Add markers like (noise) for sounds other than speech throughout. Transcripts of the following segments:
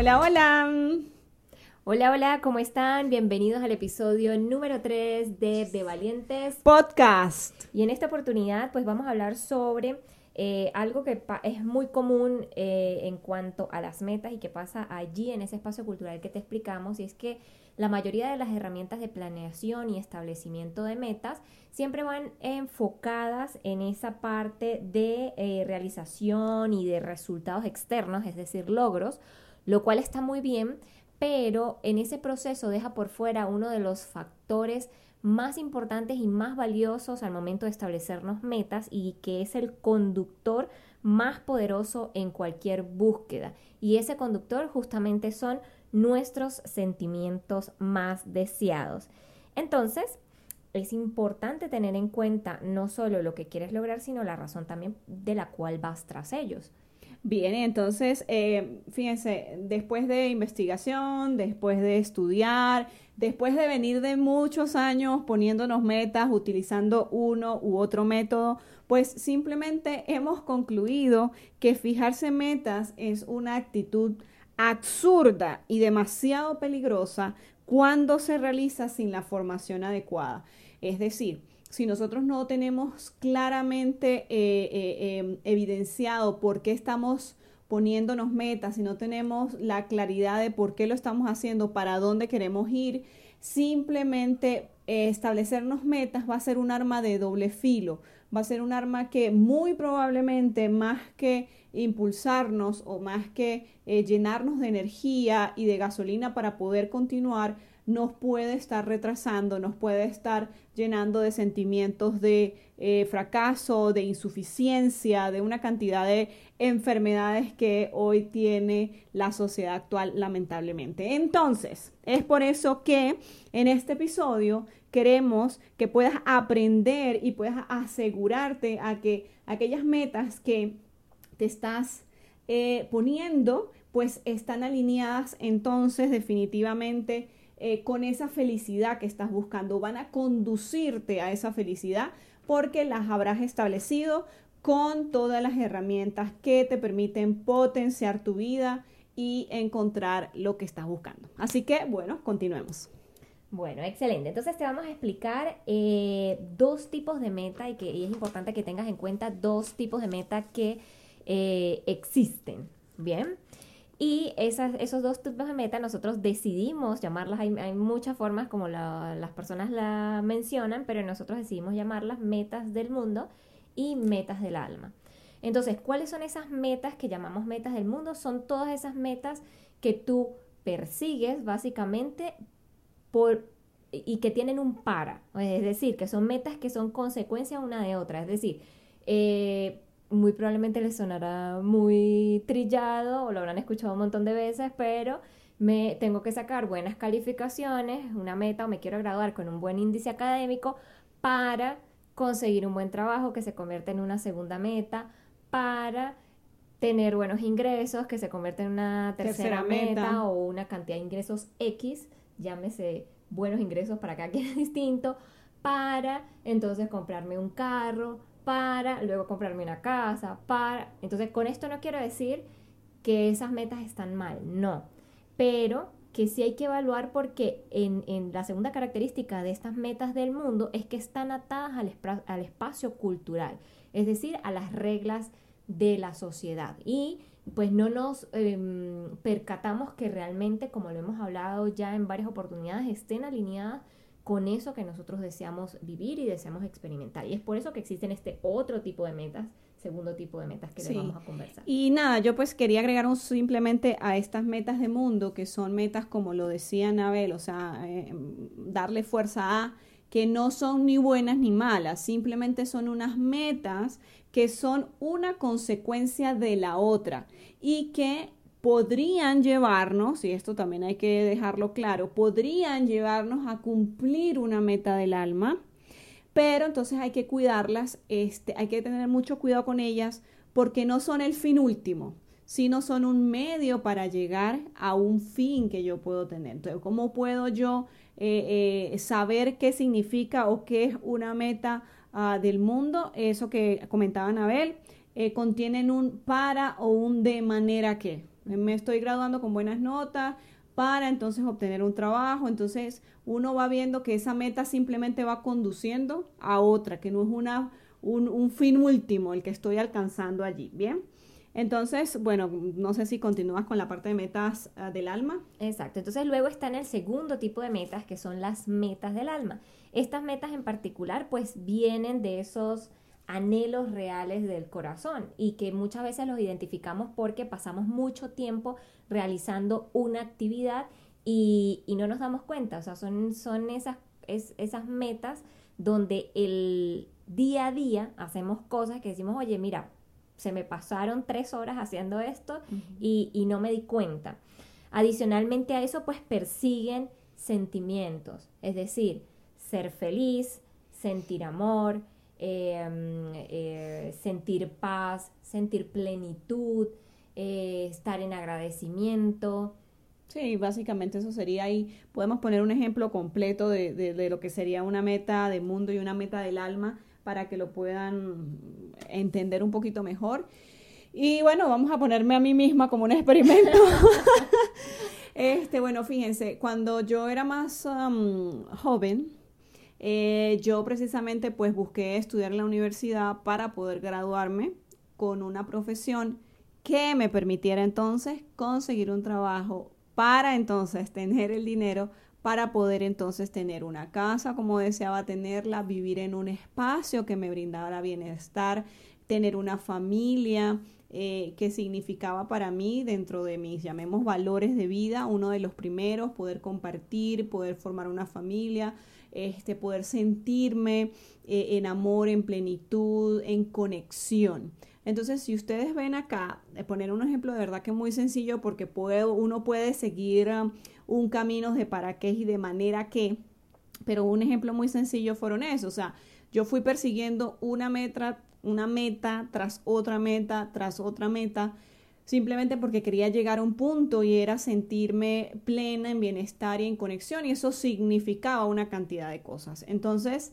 Hola, hola. Hola, hola, ¿cómo están? Bienvenidos al episodio número 3 de De Valientes Podcast. Y en esta oportunidad, pues vamos a hablar sobre eh, algo que es muy común eh, en cuanto a las metas y que pasa allí en ese espacio cultural que te explicamos, y es que la mayoría de las herramientas de planeación y establecimiento de metas siempre van enfocadas en esa parte de eh, realización y de resultados externos, es decir, logros lo cual está muy bien, pero en ese proceso deja por fuera uno de los factores más importantes y más valiosos al momento de establecernos metas y que es el conductor más poderoso en cualquier búsqueda. Y ese conductor justamente son nuestros sentimientos más deseados. Entonces, es importante tener en cuenta no solo lo que quieres lograr, sino la razón también de la cual vas tras ellos. Bien, entonces, eh, fíjense, después de investigación, después de estudiar, después de venir de muchos años poniéndonos metas, utilizando uno u otro método, pues simplemente hemos concluido que fijarse metas es una actitud absurda y demasiado peligrosa cuando se realiza sin la formación adecuada. Es decir, si nosotros no tenemos claramente eh, eh, em, evidenciado por qué estamos poniéndonos metas, si no tenemos la claridad de por qué lo estamos haciendo, para dónde queremos ir, simplemente eh, establecernos metas va a ser un arma de doble filo, va a ser un arma que muy probablemente más que impulsarnos o más que llenarnos de energía y de gasolina para poder continuar, nos puede estar retrasando, nos puede estar llenando de sentimientos de eh, fracaso, de insuficiencia, de una cantidad de enfermedades que hoy tiene la sociedad actual lamentablemente. Entonces, es por eso que en este episodio queremos que puedas aprender y puedas asegurarte a que aquellas metas que te estás eh, poniendo, pues están alineadas entonces definitivamente eh, con esa felicidad que estás buscando, van a conducirte a esa felicidad porque las habrás establecido con todas las herramientas que te permiten potenciar tu vida y encontrar lo que estás buscando. Así que, bueno, continuemos. Bueno, excelente. Entonces te vamos a explicar eh, dos tipos de meta y que es importante que tengas en cuenta dos tipos de meta que eh, existen. Bien. Y esas, esos dos tipos de meta nosotros decidimos llamarlas, hay, muchas formas como las personas la mencionan, pero nosotros decidimos llamarlas metas del mundo y metas del alma. Entonces, ¿cuáles son esas metas que llamamos metas del mundo? Son todas esas metas que tú persigues básicamente por y que tienen un para, es decir, que son metas que son consecuencia una de otra, es decir, eh, muy probablemente les sonará muy trillado o lo habrán escuchado un montón de veces, pero me tengo que sacar buenas calificaciones, una meta o me quiero graduar con un buen índice académico para conseguir un buen trabajo que se convierte en una segunda meta, para tener buenos ingresos que se convierte en una tercera, meta. o una cantidad de ingresos X, llámese buenos ingresos para cada quien (laughs) es distinto, para entonces comprarme un carro, para luego comprarme una casa, para... Entonces, con esto no quiero decir que esas metas están mal, no, pero que sí hay que evaluar porque en, la segunda característica de estas metas del mundo es que están atadas al, al espacio cultural, es decir, a las reglas de la sociedad. Y pues no nos em, percatamos que realmente, como lo hemos hablado ya en varias oportunidades, estén alineadas con eso que nosotros deseamos vivir y deseamos experimentar. Y es por eso que existen este otro tipo de metas, segundo tipo de metas que les vamos a conversar. Y nada, yo pues quería agregar un, simplemente a estas metas de mundo, que son metas como lo decía Anabel, o sea, eh, darle fuerza a que no son ni buenas ni malas, simplemente son unas metas que son una consecuencia de la otra y que podrían llevarnos, y esto también hay que dejarlo claro, podrían llevarnos a cumplir una meta del alma, pero entonces hay que cuidarlas, este, hay que tener mucho cuidado con ellas porque no son el fin último, sino son un medio para llegar a un fin que yo puedo tener. Entonces, ¿cómo puedo yo eh, eh, saber qué significa o qué es una meta ah, del mundo? Eso que comentaba Anabel, eh, contienen un para o un de manera que. Me estoy graduando con buenas notas para entonces obtener un trabajo. Entonces uno va viendo que esa meta simplemente va conduciendo a otra, que no es una, un, fin último el que estoy alcanzando allí. Bien. Entonces, bueno, no sé si continúas con la parte de metas uh, del alma. Exacto. Entonces luego está en el segundo tipo de metas, que son las metas del alma. Estas metas en particular, pues vienen de esos anhelos reales del corazón y que muchas veces los identificamos porque pasamos mucho tiempo realizando una actividad y, no nos damos cuenta. O sea, son, son esas, esas metas donde el día a día hacemos cosas que decimos, oye, mira, se me pasaron tres horas haciendo esto y, y no me di cuenta. Adicionalmente a eso, pues persiguen sentimientos, es decir, ser feliz, sentir amor, eh, sentir paz, sentir plenitud, eh, estar en agradecimiento. Sí, básicamente eso sería ahí. Podemos poner un ejemplo completo de, de, lo que sería una meta de mundo y una meta del alma para que lo puedan entender un poquito mejor. Y bueno, vamos a ponerme a mí misma como un experimento. (laughs) (laughs) este, bueno, fíjense, cuando yo era más joven, eh, yo precisamente pues busqué estudiar en la universidad para poder graduarme con una profesión que me permitiera entonces conseguir un trabajo para entonces tener el dinero para poder entonces tener una casa como deseaba tenerla, vivir en un espacio que me brindara bienestar, tener una familia, eh, que significaba para mí dentro de mis, llamemos, valores de vida, uno de los primeros, poder compartir, poder formar una familia, este, poder sentirme eh, en amor, en plenitud, en conexión. Entonces, si ustedes ven acá, eh, poner un ejemplo de verdad que es muy sencillo porque uno puede seguir um, un camino de para qué y de manera que, pero un ejemplo muy sencillo fueron eso, o sea, yo fui persiguiendo una meta, una meta tras otra meta, tras otra meta, simplemente porque quería llegar a un punto y era sentirme plena en bienestar y en conexión y eso significaba una cantidad de cosas. Entonces,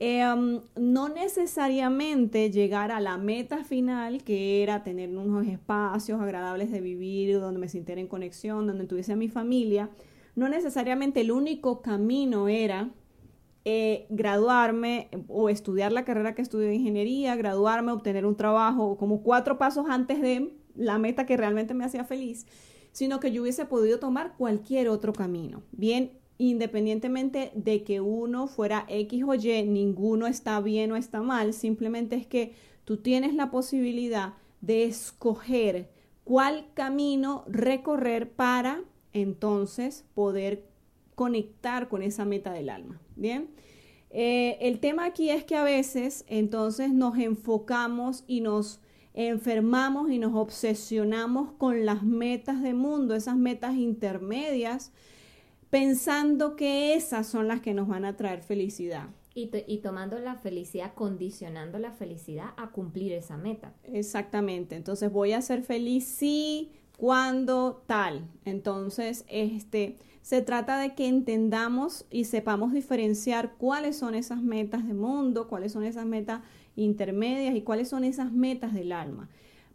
em, no necesariamente llegar a la meta final, que era tener unos espacios agradables de vivir, donde me sintiera en conexión, donde tuviese a mi familia, no necesariamente el único camino era eh, graduarme o estudiar la carrera que estudié de ingeniería, graduarme, obtener un trabajo, como cuatro pasos antes de la meta que realmente me hacía feliz, sino que yo hubiese podido tomar cualquier otro camino. Bien, independientemente de que uno fuera X o Y, ninguno está bien o está mal, simplemente es que tú tienes la posibilidad de escoger cuál camino recorrer para entonces poder conectar con esa meta del alma. Bien, eh, el tema aquí es que a veces entonces nos enfocamos y nos enfermamos y nos obsesionamos con las metas de mundo, esas metas intermedias, pensando que esas son las que nos van a traer felicidad. Y, y, tomando la felicidad, condicionando la felicidad a cumplir esa meta. Exactamente. Entonces voy a ser feliz si, cuando, tal. Entonces, este, se trata de que entendamos y sepamos diferenciar cuáles son esas metas de mundo, cuáles son esas metas intermedias y cuáles son esas metas del alma.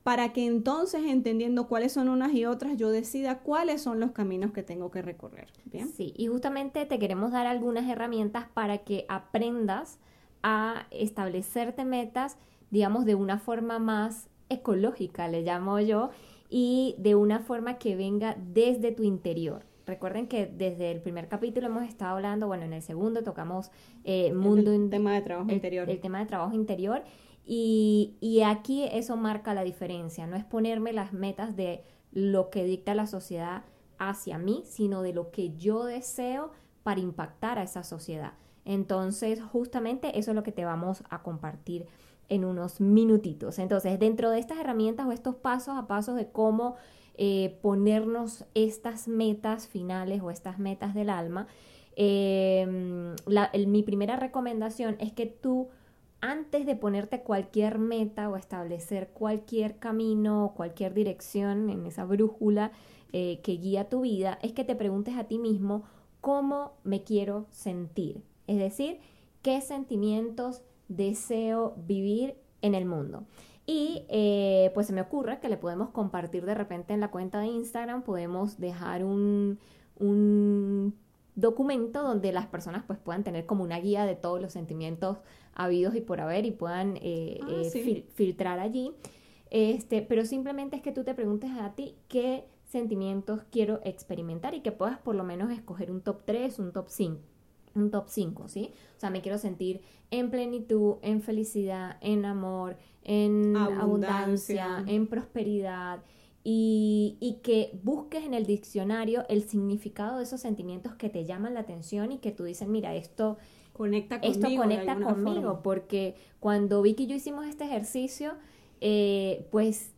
Para que entonces, entendiendo cuáles son unas y otras, yo decida cuáles son los caminos que tengo que recorrer. Sí, y justamente te queremos dar algunas herramientas para que aprendas a establecerte metas, digamos, de una forma más ecológica, le llamo yo, y de una forma que venga desde tu interior. Recuerden que desde el primer capítulo hemos estado hablando, bueno, en el segundo tocamos eh, mundo... El tema de trabajo interior. El tema de trabajo interior. Y, y aquí eso marca la diferencia. No es ponerme las metas de lo que dicta la sociedad hacia mí, sino de lo que yo deseo para impactar a esa sociedad. Entonces, justamente eso es lo que te vamos a compartir en unos minutitos. Entonces, dentro de estas herramientas o estos pasos a pasos de cómo eh, ponernos estas metas finales o estas metas del alma, em, mi primera recomendación es que tú antes de ponerte cualquier meta o establecer cualquier camino o cualquier dirección en esa brújula eh, que guía tu vida, es que te preguntes a ti mismo cómo me quiero sentir. Es decir, qué sentimientos deseo vivir en el mundo. Y eh, pues se me ocurre que le podemos compartir de repente en la cuenta de Instagram, podemos dejar un, un documento donde las personas pues puedan tener como una guía de todos los sentimientos habidos y por haber y puedan eh, ah, eh, filtrar allí. Este, pero simplemente es que tú te preguntes a ti qué sentimientos quiero experimentar y que puedas por lo menos escoger un top 3, un top 5 un top 5, ¿sí? O sea, me quiero sentir en plenitud, en felicidad, en amor, en abundancia, en prosperidad, y, y, que busques en el diccionario el significado de esos sentimientos que te llaman la atención y que tú dices, mira, esto conecta conmigo. Esto conecta conmigo, porque cuando Vicky y yo hicimos este ejercicio, eh, pues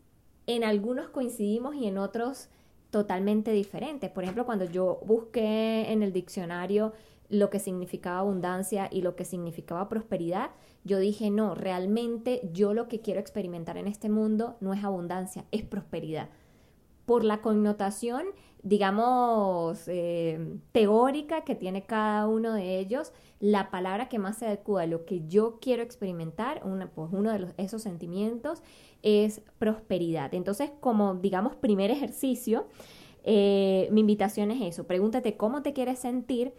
en algunos coincidimos y en otros totalmente diferentes. Por ejemplo, cuando yo busqué en el diccionario lo que significaba abundancia y lo que significaba prosperidad, yo dije, no, realmente yo lo que quiero experimentar en este mundo no es abundancia, es prosperidad. Por la connotación, digamos, eh, teórica que tiene cada uno de ellos, la palabra que más se adecua a lo que yo quiero experimentar, pues uno de esos sentimientos, es prosperidad. Entonces, como digamos primer ejercicio, eh, mi invitación es eso, pregúntate cómo te quieres sentir.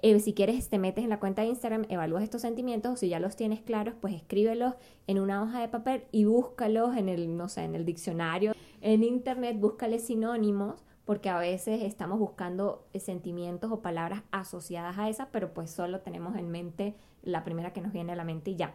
Eh, si quieres, te metes en la cuenta de Instagram, evalúas estos sentimientos, si ya los tienes claros, pues escríbelos en una hoja de papel y búscalos en el, no sé, en el diccionario, en internet, búscale sinónimos porque a veces estamos buscando eh, sentimientos o palabras asociadas a esa, pero pues solo tenemos en mente la primera que nos viene a la mente y ya.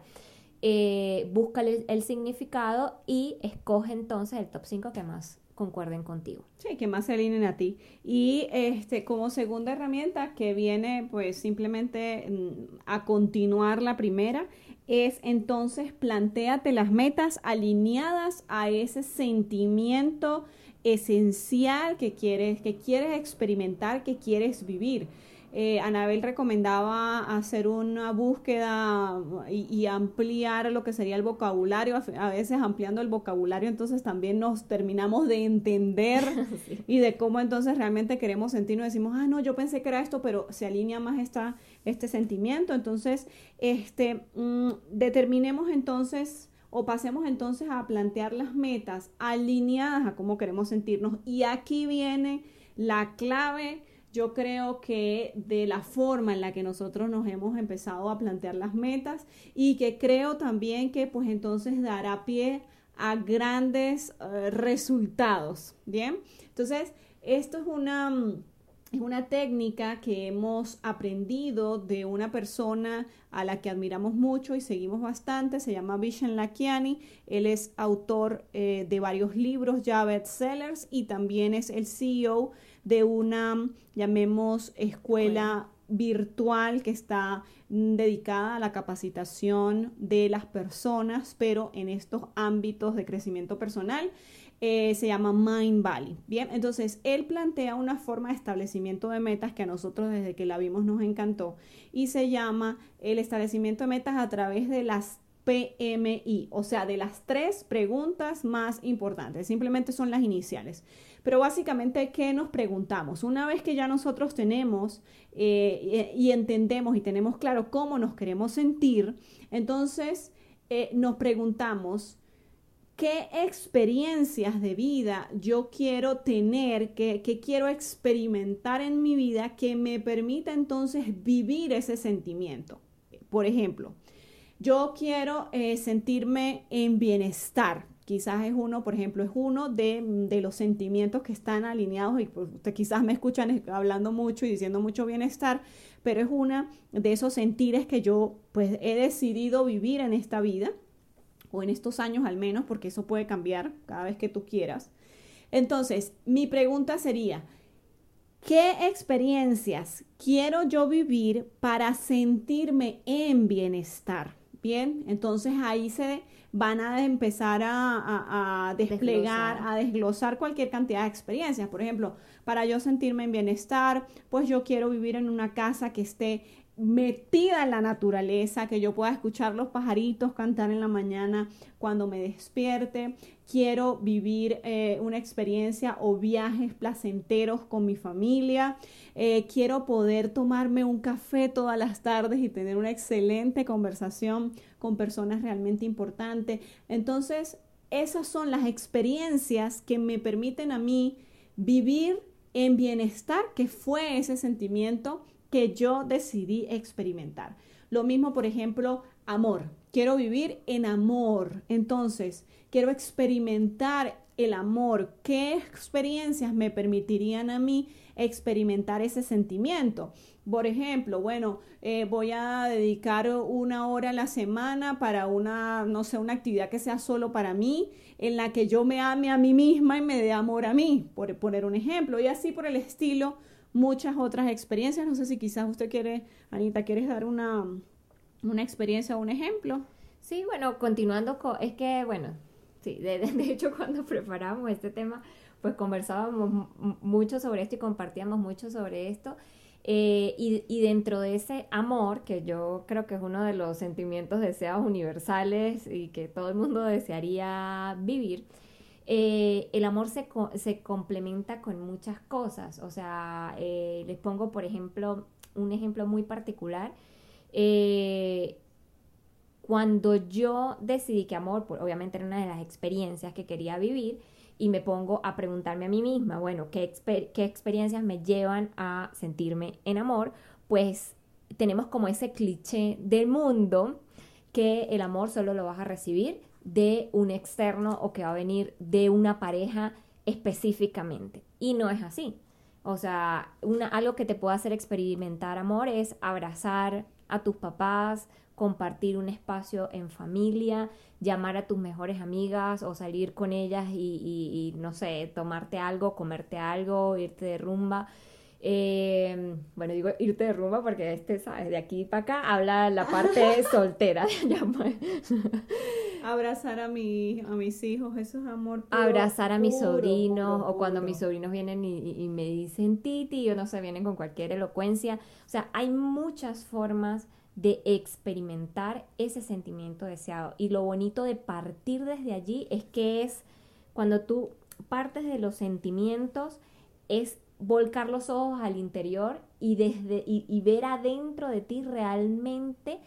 Eh, búscale el, significado y escoge entonces el top 5 que más concuerden contigo. Sí, que más se alineen a ti. Y este, como segunda herramienta que viene pues simplemente mm, a continuar la primera, es entonces planteate las metas alineadas a ese sentimiento esencial que quieres, que quieres experimentar, que quieres vivir. Eh, Anabel recomendaba hacer una búsqueda y, ampliar lo que sería el vocabulario, a veces ampliando el vocabulario, entonces también nos terminamos de entender (laughs) y de cómo entonces realmente queremos sentirnos. Decimos, ah, no, yo pensé que era esto, pero se alinea más esta, este sentimiento. Entonces, este, mm, determinemos entonces o pasemos entonces a plantear las metas alineadas a cómo queremos sentirnos. Y aquí viene la clave, yo creo que de la forma en la que nosotros nos hemos empezado a plantear las metas y que creo también que pues entonces dará pie a grandes eh, resultados. Bien, entonces esto es una mm, es una técnica que hemos aprendido de una persona a la que admiramos mucho y seguimos bastante, se llama Vishen Lakiani, él es autor eh, de varios libros ya bestsellers y también es el CEO de una, llamemos, escuela virtual que está dedicada a la capacitación de las personas, pero en estos ámbitos de crecimiento personal. Eh, se llama Mind Valley. Bien, entonces él plantea una forma de establecimiento de metas que a nosotros desde que la vimos nos encantó y se llama el establecimiento de metas a través de las PMI, o sea, de las tres preguntas más importantes, simplemente son las iniciales. Pero básicamente, ¿qué nos preguntamos? Una vez que ya nosotros tenemos eh, y entendemos y tenemos claro cómo nos queremos sentir, entonces eh, nos preguntamos, qué experiencias de vida yo quiero tener, qué, quiero experimentar en mi vida que me permita entonces vivir ese sentimiento. Por ejemplo, yo quiero eh, sentirme en bienestar. Quizás es uno, por ejemplo, es uno de, los sentimientos que están alineados y pues, usted quizás me escuchan hablando mucho y diciendo mucho bienestar, pero es una de esos sentires que yo pues he decidido vivir en esta vida o en estos años al menos, porque eso puede cambiar cada vez que tú quieras. Entonces, mi pregunta sería, ¿qué experiencias quiero yo vivir para sentirme en bienestar? Bien, entonces ahí se van a empezar a, desplegar, a desglosar cualquier cantidad de experiencias. Por ejemplo, para yo sentirme en bienestar, pues yo quiero vivir en una casa que esté metida en la naturaleza, que yo pueda escuchar los pajaritos cantar en la mañana cuando me despierte. Quiero vivir eh, una experiencia o viajes placenteros con mi familia. Eh, quiero poder tomarme un café todas las tardes y tener una excelente conversación con personas realmente importantes. Entonces, esas son las experiencias que me permiten a mí vivir en bienestar, que fue ese sentimiento que yo decidí experimentar. Lo mismo, por ejemplo, amor. Quiero vivir en amor. Entonces, quiero experimentar el amor. ¿Qué experiencias me permitirían a mí experimentar ese sentimiento? Por ejemplo, bueno, eh, voy a dedicar una hora a la semana para una, no sé, una actividad que sea solo para mí, en la que yo me ame a mí misma y me dé amor a mí, por poner un ejemplo. Y así por el estilo, muchas otras experiencias. No sé si quizás usted quiere, Anita, ¿quieres dar una, una experiencia o un ejemplo? Sí, bueno, continuando con, es que, bueno, sí, de, hecho (laughs) cuando preparamos este tema, pues conversábamos mucho sobre esto y compartíamos mucho sobre esto. Eh, y, dentro de ese amor, que yo creo que es uno de los sentimientos deseados universales y que todo el mundo desearía vivir, eh, el amor se, se, complementa con muchas cosas. O sea, eh, les pongo, por ejemplo, un ejemplo muy particular. Eh, cuando yo decidí que amor, obviamente era una de las experiencias que quería vivir, y me pongo a preguntarme a mí misma, bueno, ¿qué, qué experiencias me llevan a sentirme en amor? Pues tenemos como ese cliché del mundo que el amor solo lo vas a recibir de un externo o que va a venir de una pareja específicamente. Y no es así. O sea, una, algo que te puede hacer experimentar amor es abrazar a tus papás, compartir un espacio en familia, llamar a tus mejores amigas o salir con ellas y, y no sé, tomarte algo, comerte algo, irte de rumba. Eh, bueno, digo irte de rumba porque este, ¿sabes? De aquí para acá habla la parte (laughs) soltera. (laughs) Pues. Abrazar a, mi, a mis hijos, eso es amor. Abrazar a mis sobrinos o cuando mis sobrinos vienen y, me dicen titi o no se vienen con cualquier elocuencia. O sea, hay muchas formas de experimentar ese sentimiento deseado. Y lo bonito de partir desde allí es que es cuando tú partes de los sentimientos, es volcar los ojos al interior y, desde, y, ver adentro de ti realmente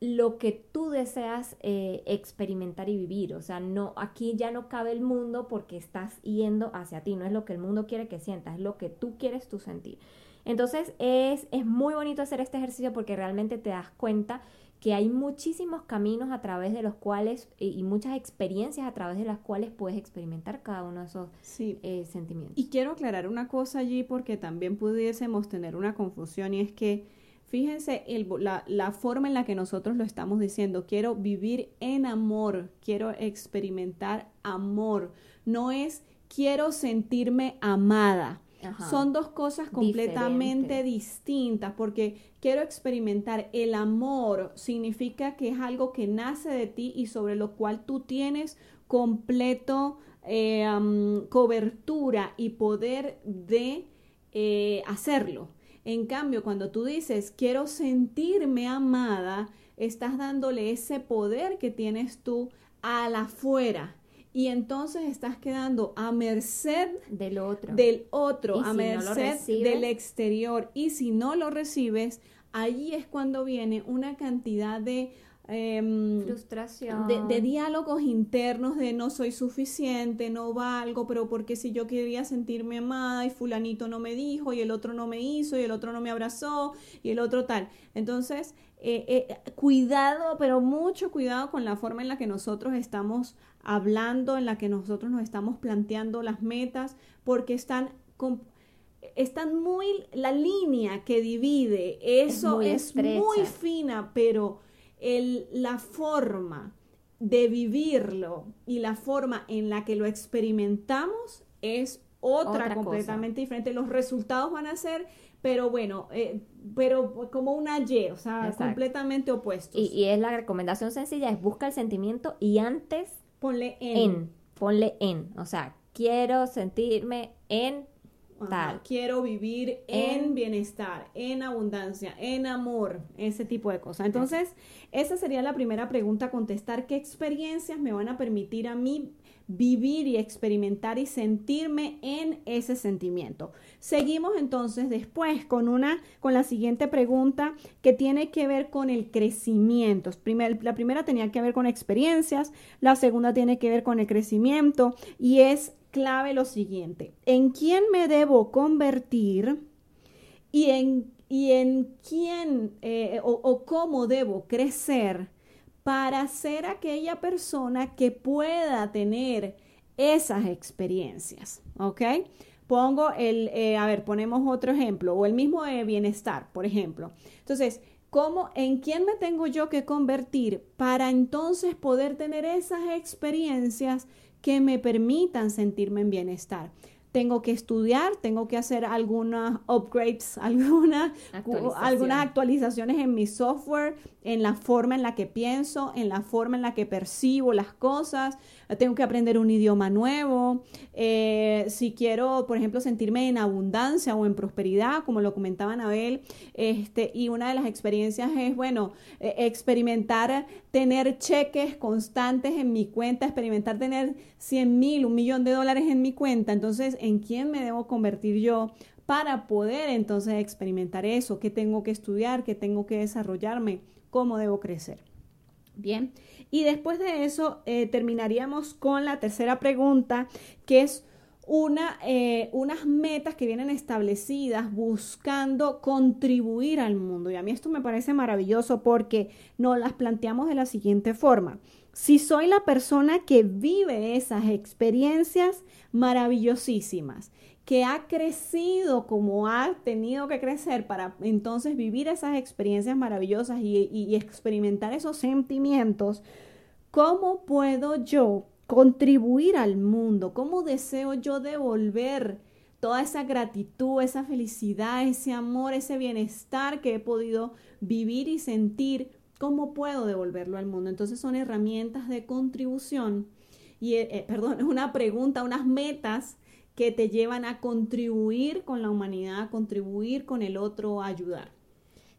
lo que tú deseas eh, experimentar y vivir. O sea, no, aquí ya no cabe el mundo porque estás yendo hacia ti. No es lo que el mundo quiere que sientas, es lo que tú quieres tú sentir. Entonces es, es muy bonito hacer este ejercicio porque realmente te das cuenta que hay muchísimos caminos a través de los cuales y muchas experiencias a través de las cuales puedes experimentar cada uno de esos eh, sentimientos. Y quiero aclarar una cosa allí porque también pudiésemos tener una confusión y es que fíjense el, la, la forma en la que nosotros lo estamos diciendo, quiero vivir en amor, quiero experimentar amor, no es quiero sentirme amada. Son dos cosas completamente distintas porque quiero experimentar el amor significa que es algo que nace de ti y sobre lo cual tú tienes completo eh, cobertura y poder de eh, hacerlo. En cambio, cuando tú dices quiero sentirme amada, estás dándole ese poder que tienes tú a la afuera y entonces estás quedando a merced del otro, del otro a merced del exterior. Y si no lo recibes, allí es cuando viene una cantidad de em, frustración, de, diálogos internos de no soy suficiente, no valgo, pero porque si yo quería sentirme amada y fulanito no me dijo y el otro no me hizo y el otro no me abrazó y el otro tal. Entonces, eh, eh, cuidado, pero mucho cuidado con la forma en la que nosotros estamos hablando, en la que nosotros nos estamos planteando las metas, porque están, están muy, la línea que divide, eso es muy, fina, pero el, la forma de vivirlo y la forma en la que lo experimentamos es otra, completamente diferente. Los resultados van a ser, pero bueno, eh, pero como un ayer, o sea, completamente opuestos. Y, es la recomendación sencilla, es busca el sentimiento y antes... Ponle en. en ponle en. O sea, quiero sentirme en Quiero vivir en, bienestar, en abundancia, en amor, ese tipo de cosas. Entonces, esa sería la primera pregunta a contestar. ¿Qué experiencias me van a permitir a mí vivir y experimentar y sentirme en ese sentimiento? Seguimos entonces después con una, con la siguiente pregunta que tiene que ver con el crecimiento. la primera tenía que ver con experiencias, la segunda tiene que ver con el crecimiento y es clave lo siguiente, ¿en quién me debo convertir y en, y en quién eh, o, cómo debo crecer para ser aquella persona que pueda tener esas experiencias? ¿Ok? Pongo el, eh, a ver, ponemos otro ejemplo, o el mismo de bienestar, por ejemplo. Entonces, ¿cómo, en quién me tengo yo que convertir para entonces poder tener esas experiencias que me permitan sentirme en bienestar. Tengo que estudiar, tengo que hacer algunas upgrades, (laughs) algunas, algunas actualizaciones en mi software, en la forma en la que pienso, en la forma en la que percibo las cosas, tengo que aprender un idioma nuevo, eh, si quiero, por ejemplo, sentirme en abundancia o en prosperidad, como lo comentaba Anabel, este, y una de las experiencias es, bueno, eh, experimentar tener cheques constantes en mi cuenta, experimentar tener 100 mil, un millón de dólares en mi cuenta, entonces, ¿en quién me debo convertir yo? para poder entonces experimentar eso, qué tengo que estudiar, qué tengo que desarrollarme, cómo debo crecer. Bien, y después de eso eh, terminaríamos con la tercera pregunta, que es una, eh, unas metas que vienen establecidas buscando contribuir al mundo. Y a mí esto me parece maravilloso porque nos las planteamos de la siguiente forma. Si soy la persona que vive esas experiencias maravillosísimas que ha crecido como ha tenido que crecer para entonces vivir esas experiencias maravillosas y, experimentar esos sentimientos, ¿cómo puedo yo contribuir al mundo? ¿Cómo deseo yo devolver toda esa gratitud, esa felicidad, ese amor, ese bienestar que he podido vivir y sentir? ¿Cómo puedo devolverlo al mundo? Entonces son herramientas de contribución y, eh, eh, perdón, (laughs) una pregunta, unas metas que te llevan a contribuir con la humanidad, a contribuir con el otro, a ayudar.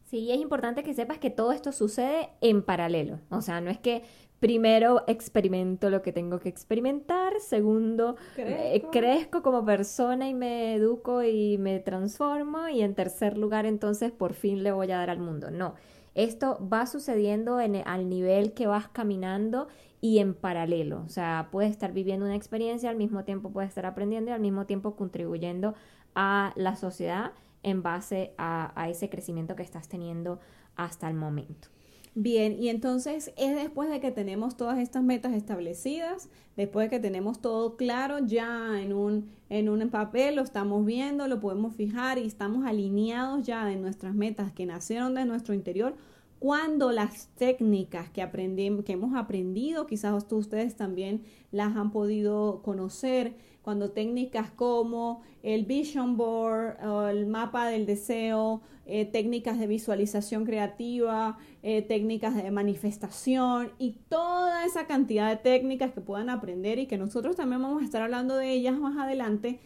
Sí, es importante que sepas que todo esto sucede en paralelo. O sea, no es que primero experimento lo que tengo que experimentar, segundo eh, crezco. como persona y me educo y me transformo y en tercer lugar entonces por fin le voy a dar al mundo. No, esto va sucediendo en, al nivel que vas caminando y en paralelo. O sea, puedes estar viviendo una experiencia, al mismo tiempo puedes estar aprendiendo y al mismo tiempo contribuyendo a la sociedad en base a, ese crecimiento que estás teniendo hasta el momento. Bien, y entonces es después de que tenemos todas estas metas establecidas, después de que tenemos todo claro ya en un, en un papel, lo estamos viendo, lo podemos fijar y estamos alineados ya de nuestras metas que nacieron de nuestro interior, cuando las técnicas que, aprendimos, que hemos aprendido, quizás ustedes también las han podido conocer, cuando técnicas como el vision board, el mapa del deseo, eh, técnicas de visualización creativa, eh, técnicas de manifestación y toda esa cantidad de técnicas que puedan aprender y que nosotros también vamos a estar hablando de ellas más adelante,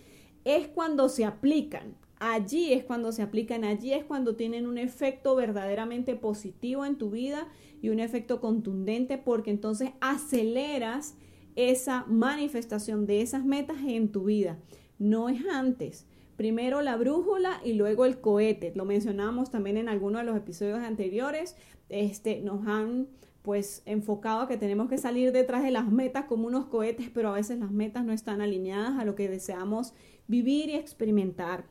es cuando se aplican allí es cuando se aplican, allí es cuando tienen un efecto verdaderamente positivo en tu vida y un efecto contundente porque entonces aceleras esa manifestación de esas metas en tu vida. No es antes. Primero la brújula y luego el cohete. Lo mencionamos también en algunos de los episodios anteriores. Este, nos han pues enfocado a que tenemos que salir detrás de las metas como unos cohetes, pero a veces las metas no están alineadas a lo que deseamos vivir y experimentar.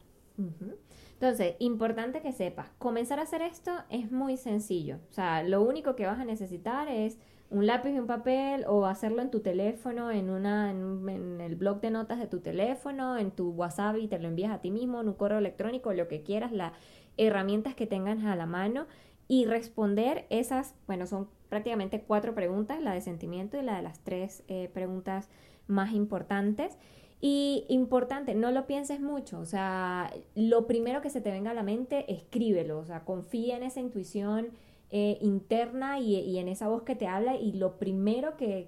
Entonces, importante que sepas, comenzar a hacer esto es muy sencillo. O sea, lo único que vas a necesitar es un lápiz y un papel o hacerlo en tu teléfono, en, una, en, el blog de notas de tu teléfono, en tu WhatsApp y te lo envías a ti mismo, en un correo electrónico, lo que quieras, las herramientas que tengas a la mano y responder esas, bueno, son prácticamente cuatro preguntas, la de sentimiento y la de las tres eh, preguntas más importantes Y importante, no lo pienses mucho, o sea, lo primero que se te venga a la mente, escríbelo, o sea, confía en esa intuición eh, interna y, en esa voz que te habla y lo primero que,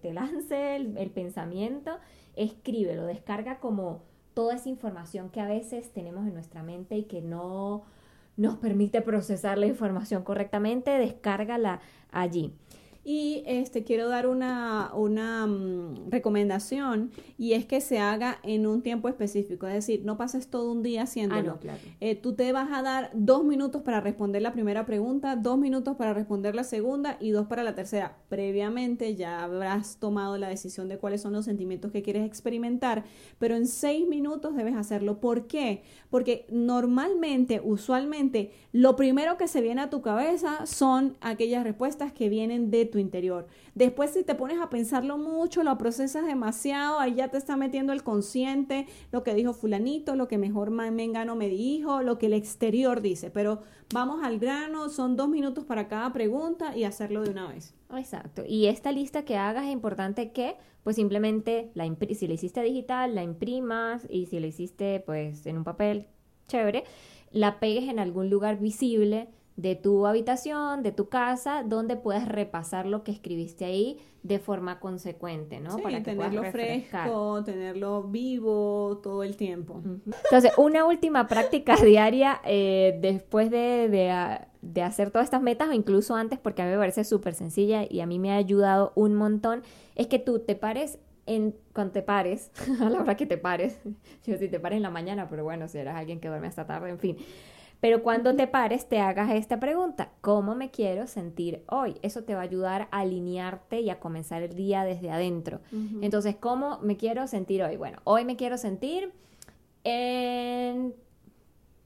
te (laughs) lance el, pensamiento, escríbelo, descarga como toda esa información que a veces tenemos en nuestra mente y que no nos permite procesar la información correctamente, descárgala allí. Y este, quiero dar una, una mm, recomendación y es que se haga en un tiempo específico, es decir, no pases todo un día haciéndolo. Ah, eh, tú te vas a dar dos minutos para responder la primera pregunta, dos minutos para responder la segunda y dos para la tercera. Previamente ya habrás tomado la decisión de cuáles son los sentimientos que quieres experimentar, pero en seis minutos debes hacerlo. ¿Por qué? Porque normalmente, usualmente, lo primero que se viene a tu cabeza son aquellas respuestas que vienen de tu interior. Después si te pones a pensarlo mucho, lo procesas demasiado, ahí ya te está metiendo el consciente, lo que dijo fulanito, lo que mejor Mengano me dijo, lo que el exterior dice. Pero vamos al grano, son dos minutos para cada pregunta y hacerlo de una vez. Exacto. Y esta lista que hagas es importante que, pues simplemente, la si la hiciste digital, la imprimas y si la hiciste, pues, en un papel, chévere, la pegues en algún lugar visible de tu habitación, de tu casa, donde puedas repasar lo que escribiste ahí de forma consecuente, ¿no? Para tenerlo fresco, tenerlo vivo todo el tiempo. Entonces, una última práctica (laughs) diaria eh, después de, ah, de, hacer todas estas metas, o incluso antes, porque a mí me parece súper sencilla y a mí me ha ayudado un montón, es que tú te pares en, cuando te pares, (laughs) a la hora que te pares, (laughs) yo si te pares en la mañana, pero bueno, si eres alguien que duerme hasta tarde, en fin, pero cuando te pares, te hagas esta pregunta, ¿cómo me quiero sentir hoy? Eso te va a ayudar a alinearte y a comenzar el día desde adentro. Entonces, ¿cómo me quiero sentir hoy? Bueno, hoy me quiero sentir en,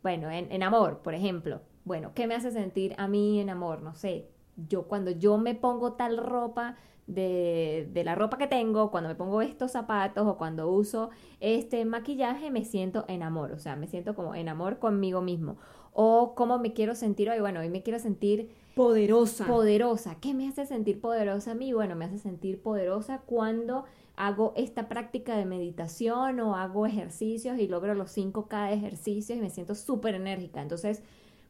bueno, en, en amor, por ejemplo. Bueno, ¿qué me hace sentir a mí en amor? No sé, yo cuando yo me pongo tal ropa, de, de, la ropa que tengo, cuando me pongo estos zapatos o cuando uso este maquillaje, me siento en amor, o sea, me siento como en amor conmigo mismo o cómo me quiero sentir hoy. Bueno, hoy me quiero sentir poderosa. Poderosa. ¿Qué me hace sentir poderosa a mí? Bueno, me hace sentir poderosa cuando hago esta práctica de meditación o hago ejercicios y logro los 5 cada ejercicio y me siento súper enérgica. Entonces,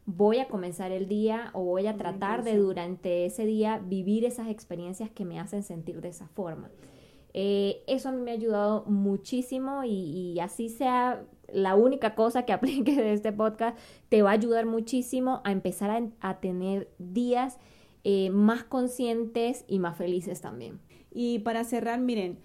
voy a comenzar el día o voy a tratar de durante ese día vivir esas experiencias que me hacen sentir de esa forma. Eh, eso a mí me ha ayudado muchísimo y, y así sea la única cosa que (laughs) aplique de este podcast te va a ayudar muchísimo a empezar a, tener días eh, más conscientes y más felices también. Y para cerrar, miren,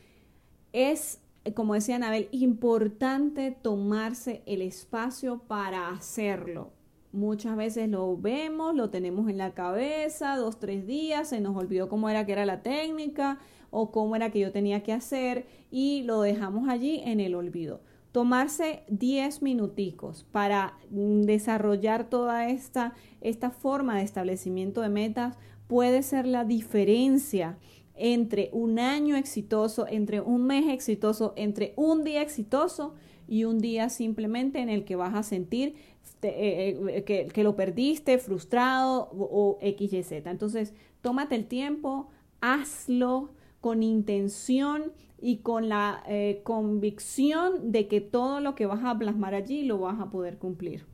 es, como decía Anabel, importante tomarse el espacio para hacerlo. Muchas veces lo vemos, lo tenemos en la cabeza, dos, tres días, se nos olvidó cómo era que era la técnica o cómo era que yo tenía que hacer y lo dejamos allí en el olvido tomarse 10 minuticos para mm, desarrollar toda esta, esta forma de establecimiento de metas puede ser la diferencia entre un año exitoso, entre un mes exitoso, entre un día exitoso y un día simplemente en el que vas a sentir eh, eh, que, lo perdiste, frustrado o, o XYZ. Entonces, tómate el tiempo, hazlo con intención y con la eh, convicción de que todo lo que vas a plasmar allí lo vas a poder cumplir.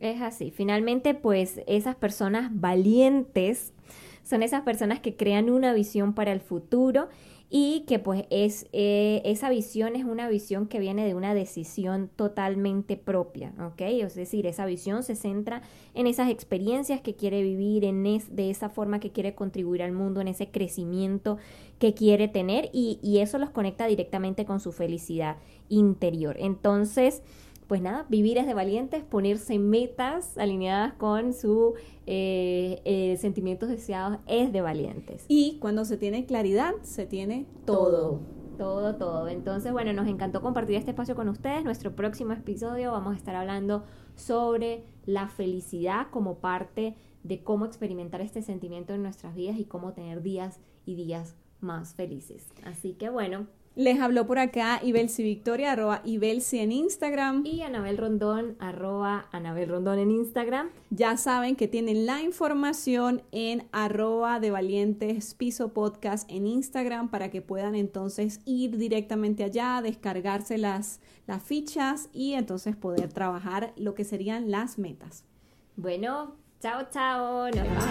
Es así. Finalmente, pues esas personas valientes son esas personas que crean una visión para el futuro y que pues es eh, esa visión es una visión que viene de una decisión totalmente propia, ¿ok? Es decir, esa visión se centra en esas experiencias que quiere vivir, en es, de esa forma que quiere contribuir al mundo, en ese crecimiento que quiere tener y, y eso los conecta directamente con su felicidad interior. Entonces, pues nada, vivir es de valientes, ponerse metas alineadas con sus eh, eh, sentimientos deseados es de valientes. Y cuando se tiene claridad, se tiene todo. Todo, todo. Entonces, bueno, nos encantó compartir este espacio con ustedes. Nuestro próximo episodio vamos a estar hablando sobre la felicidad como parte de cómo experimentar este sentimiento en nuestras vidas y cómo tener días y días más felices. Así que bueno, Les habló por acá Ibelsi Victoria, arroba Ibelsi en Instagram. Y Anabel Rondón, arroba Anabel Rondón en Instagram. Ya saben que tienen la información en arroba de Valientes Piso Podcast en Instagram para que puedan entonces ir directamente allá, descargarse las, las fichas y entonces poder trabajar lo que serían las metas. Bueno, chao, chao. Nos vemos.